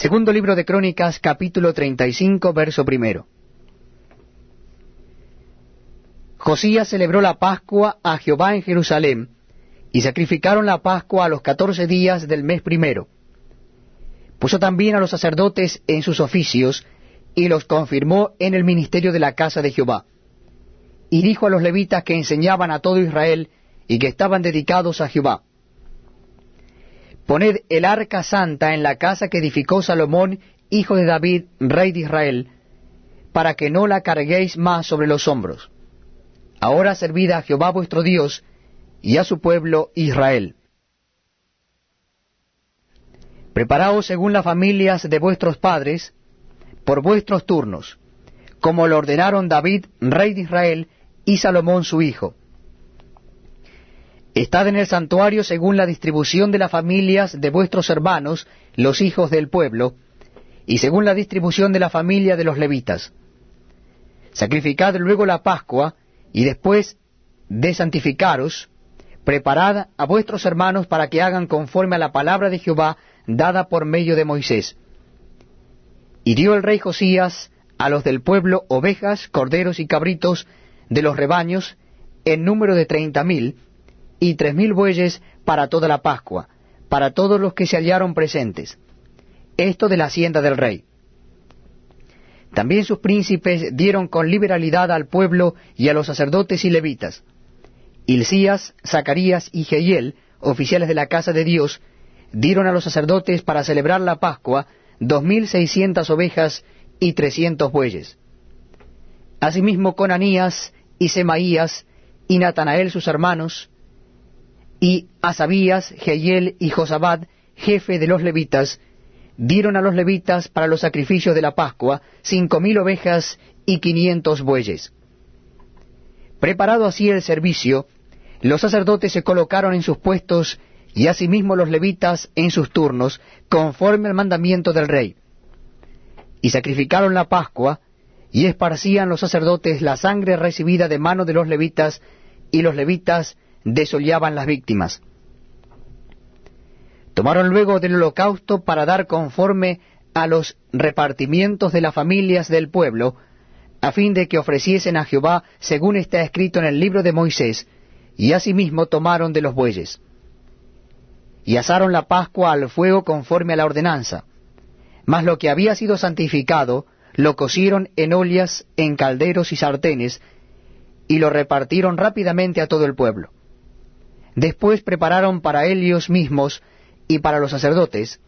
Segundo libro de Crónicas, capítulo 35, verso primero. Josías celebró la Pascua a Jehová en Jerusalén, y sacrificaron la Pascua a los catorce días del mes primero. Puso también a los sacerdotes en sus oficios, y los confirmó en el ministerio de la casa de Jehová. Y dijo a los levitas que enseñaban a todo Israel, y que estaban dedicados a Jehová, Poned el arca santa en la casa que edificó Salomón, hijo de David, rey de Israel, para que no la carguéis más sobre los hombros. Ahora servid a Jehová vuestro Dios y a su pueblo Israel. Preparaos según las familias de vuestros padres, por vuestros turnos, como lo ordenaron David, rey de Israel, y Salomón su hijo Estad en el santuario según la distribución de las familias de vuestros hermanos, los hijos del pueblo, y según la distribución de la familia de los levitas. Sacrificad luego la Pascua, y después de santificaros, preparad a vuestros hermanos para que hagan conforme a la palabra de Jehová dada por medio de Moisés. Y dio el rey Josías a los del pueblo ovejas, corderos y cabritos de los rebaños, en número de treinta mil, y tres mil bueyes para toda la Pascua, para todos los que se hallaron presentes. Esto de la hacienda del rey. También sus príncipes dieron con liberalidad al pueblo y a los sacerdotes y levitas. Hilcías, Zacarías y Jehiel, oficiales de la casa de Dios, dieron a los sacerdotes para celebrar la Pascua dos mil seiscientas ovejas y trescientos bueyes. Asimismo Conanías y Semaías y Natanael sus hermanos, y Asabías, Jehiel y Josabad, jefe de los levitas, dieron a los levitas para los sacrificios de la Pascua cinco mil ovejas y quinientos bueyes. Preparado así el servicio, los sacerdotes se colocaron en sus puestos y asimismo los levitas en sus turnos, conforme al mandamiento del rey. Y sacrificaron la Pascua, y esparcían los sacerdotes la sangre recibida de mano de los levitas, y los levitas desollaban las víctimas. Tomaron luego del holocausto para dar conforme a los repartimientos de las familias del pueblo, a fin de que ofreciesen a Jehová según está escrito en el libro de Moisés, y asimismo tomaron de los bueyes. Y asaron la Pascua al fuego conforme a la ordenanza, mas lo que había sido santificado lo cocieron en ollas, en calderos y sartenes, y lo repartieron rápidamente a todo el pueblo. Después prepararon para ellos mismos y para los sacerdotes,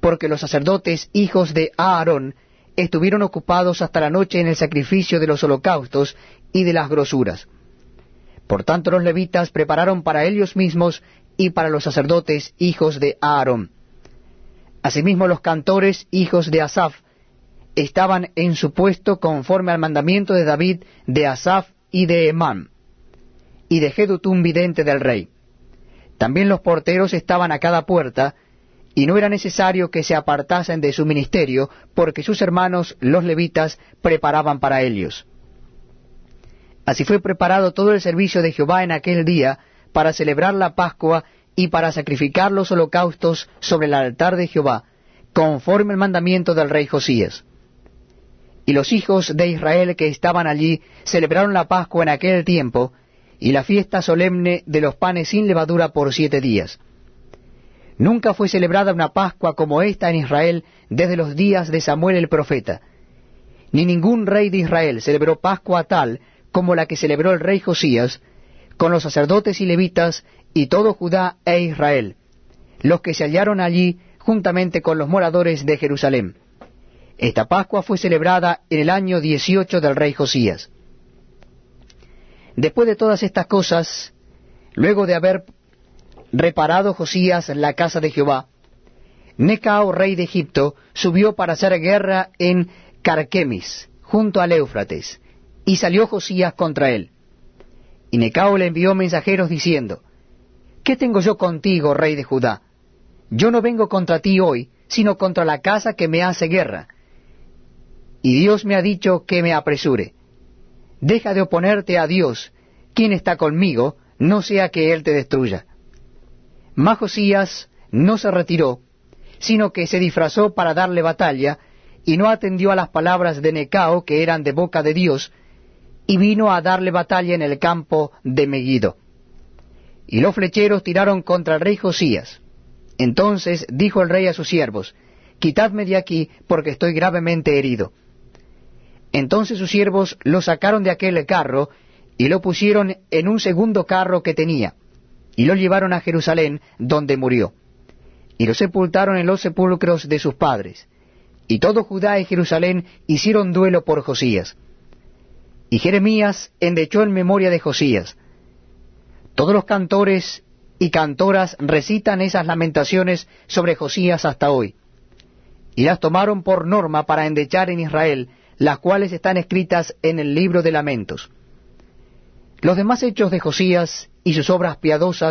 porque los sacerdotes hijos de Aarón estuvieron ocupados hasta la noche en el sacrificio de los holocaustos y de las grosuras. Por tanto los levitas prepararon para ellos mismos y para los sacerdotes hijos de Aarón. Asimismo los cantores hijos de Asaph estaban en su puesto conforme al mandamiento de David, de Asaph y de Emán, y de Jedutum vidente del rey. También los porteros estaban a cada puerta, y no era necesario que se apartasen de su ministerio, porque sus hermanos, los levitas, preparaban para ellos. Así fue preparado todo el servicio de Jehová en aquel día, para celebrar la Pascua y para sacrificar los holocaustos sobre el altar de Jehová, conforme al mandamiento del rey Josías. Y los hijos de Israel que estaban allí celebraron la Pascua en aquel tiempo, y la fiesta solemne de los panes sin levadura por siete días. Nunca fue celebrada una Pascua como esta en Israel desde los días de Samuel el profeta, ni ningún rey de Israel celebró Pascua tal como la que celebró el rey Josías, con los sacerdotes y levitas y todo Judá e Israel, los que se hallaron allí juntamente con los moradores de Jerusalén. Esta Pascua fue celebrada en el año dieciocho del rey Josías. Después de todas estas cosas, luego de haber reparado Josías la casa de Jehová, Necao, rey de Egipto, subió para hacer guerra en Carquemis, junto al Éufrates, y salió Josías contra él. Y Necao le envió mensajeros diciendo, ¿Qué tengo yo contigo, rey de Judá? Yo no vengo contra ti hoy, sino contra la casa que me hace guerra. Y Dios me ha dicho que me apresure. Deja de oponerte a Dios, quien está conmigo, no sea que Él te destruya. Mas Josías no se retiró, sino que se disfrazó para darle batalla, y no atendió a las palabras de Necao, que eran de boca de Dios, y vino a darle batalla en el campo de Megiddo. Y los flecheros tiraron contra el rey Josías. Entonces dijo el rey a sus siervos, Quitadme de aquí, porque estoy gravemente herido. Entonces sus siervos lo sacaron de aquel carro, y lo pusieron en un segundo carro que tenía, y lo llevaron a Jerusalén, donde murió. Y lo sepultaron en los sepulcros de sus padres. Y todo Judá y Jerusalén hicieron duelo por Josías. Y Jeremías endechó en memoria de Josías. Todos los cantores y cantoras recitan esas lamentaciones sobre Josías hasta hoy. Y las tomaron por norma para endechar en Israel, las cuales están escritas en el libro de lamentos. Los demás hechos de Josías y sus obras piadosas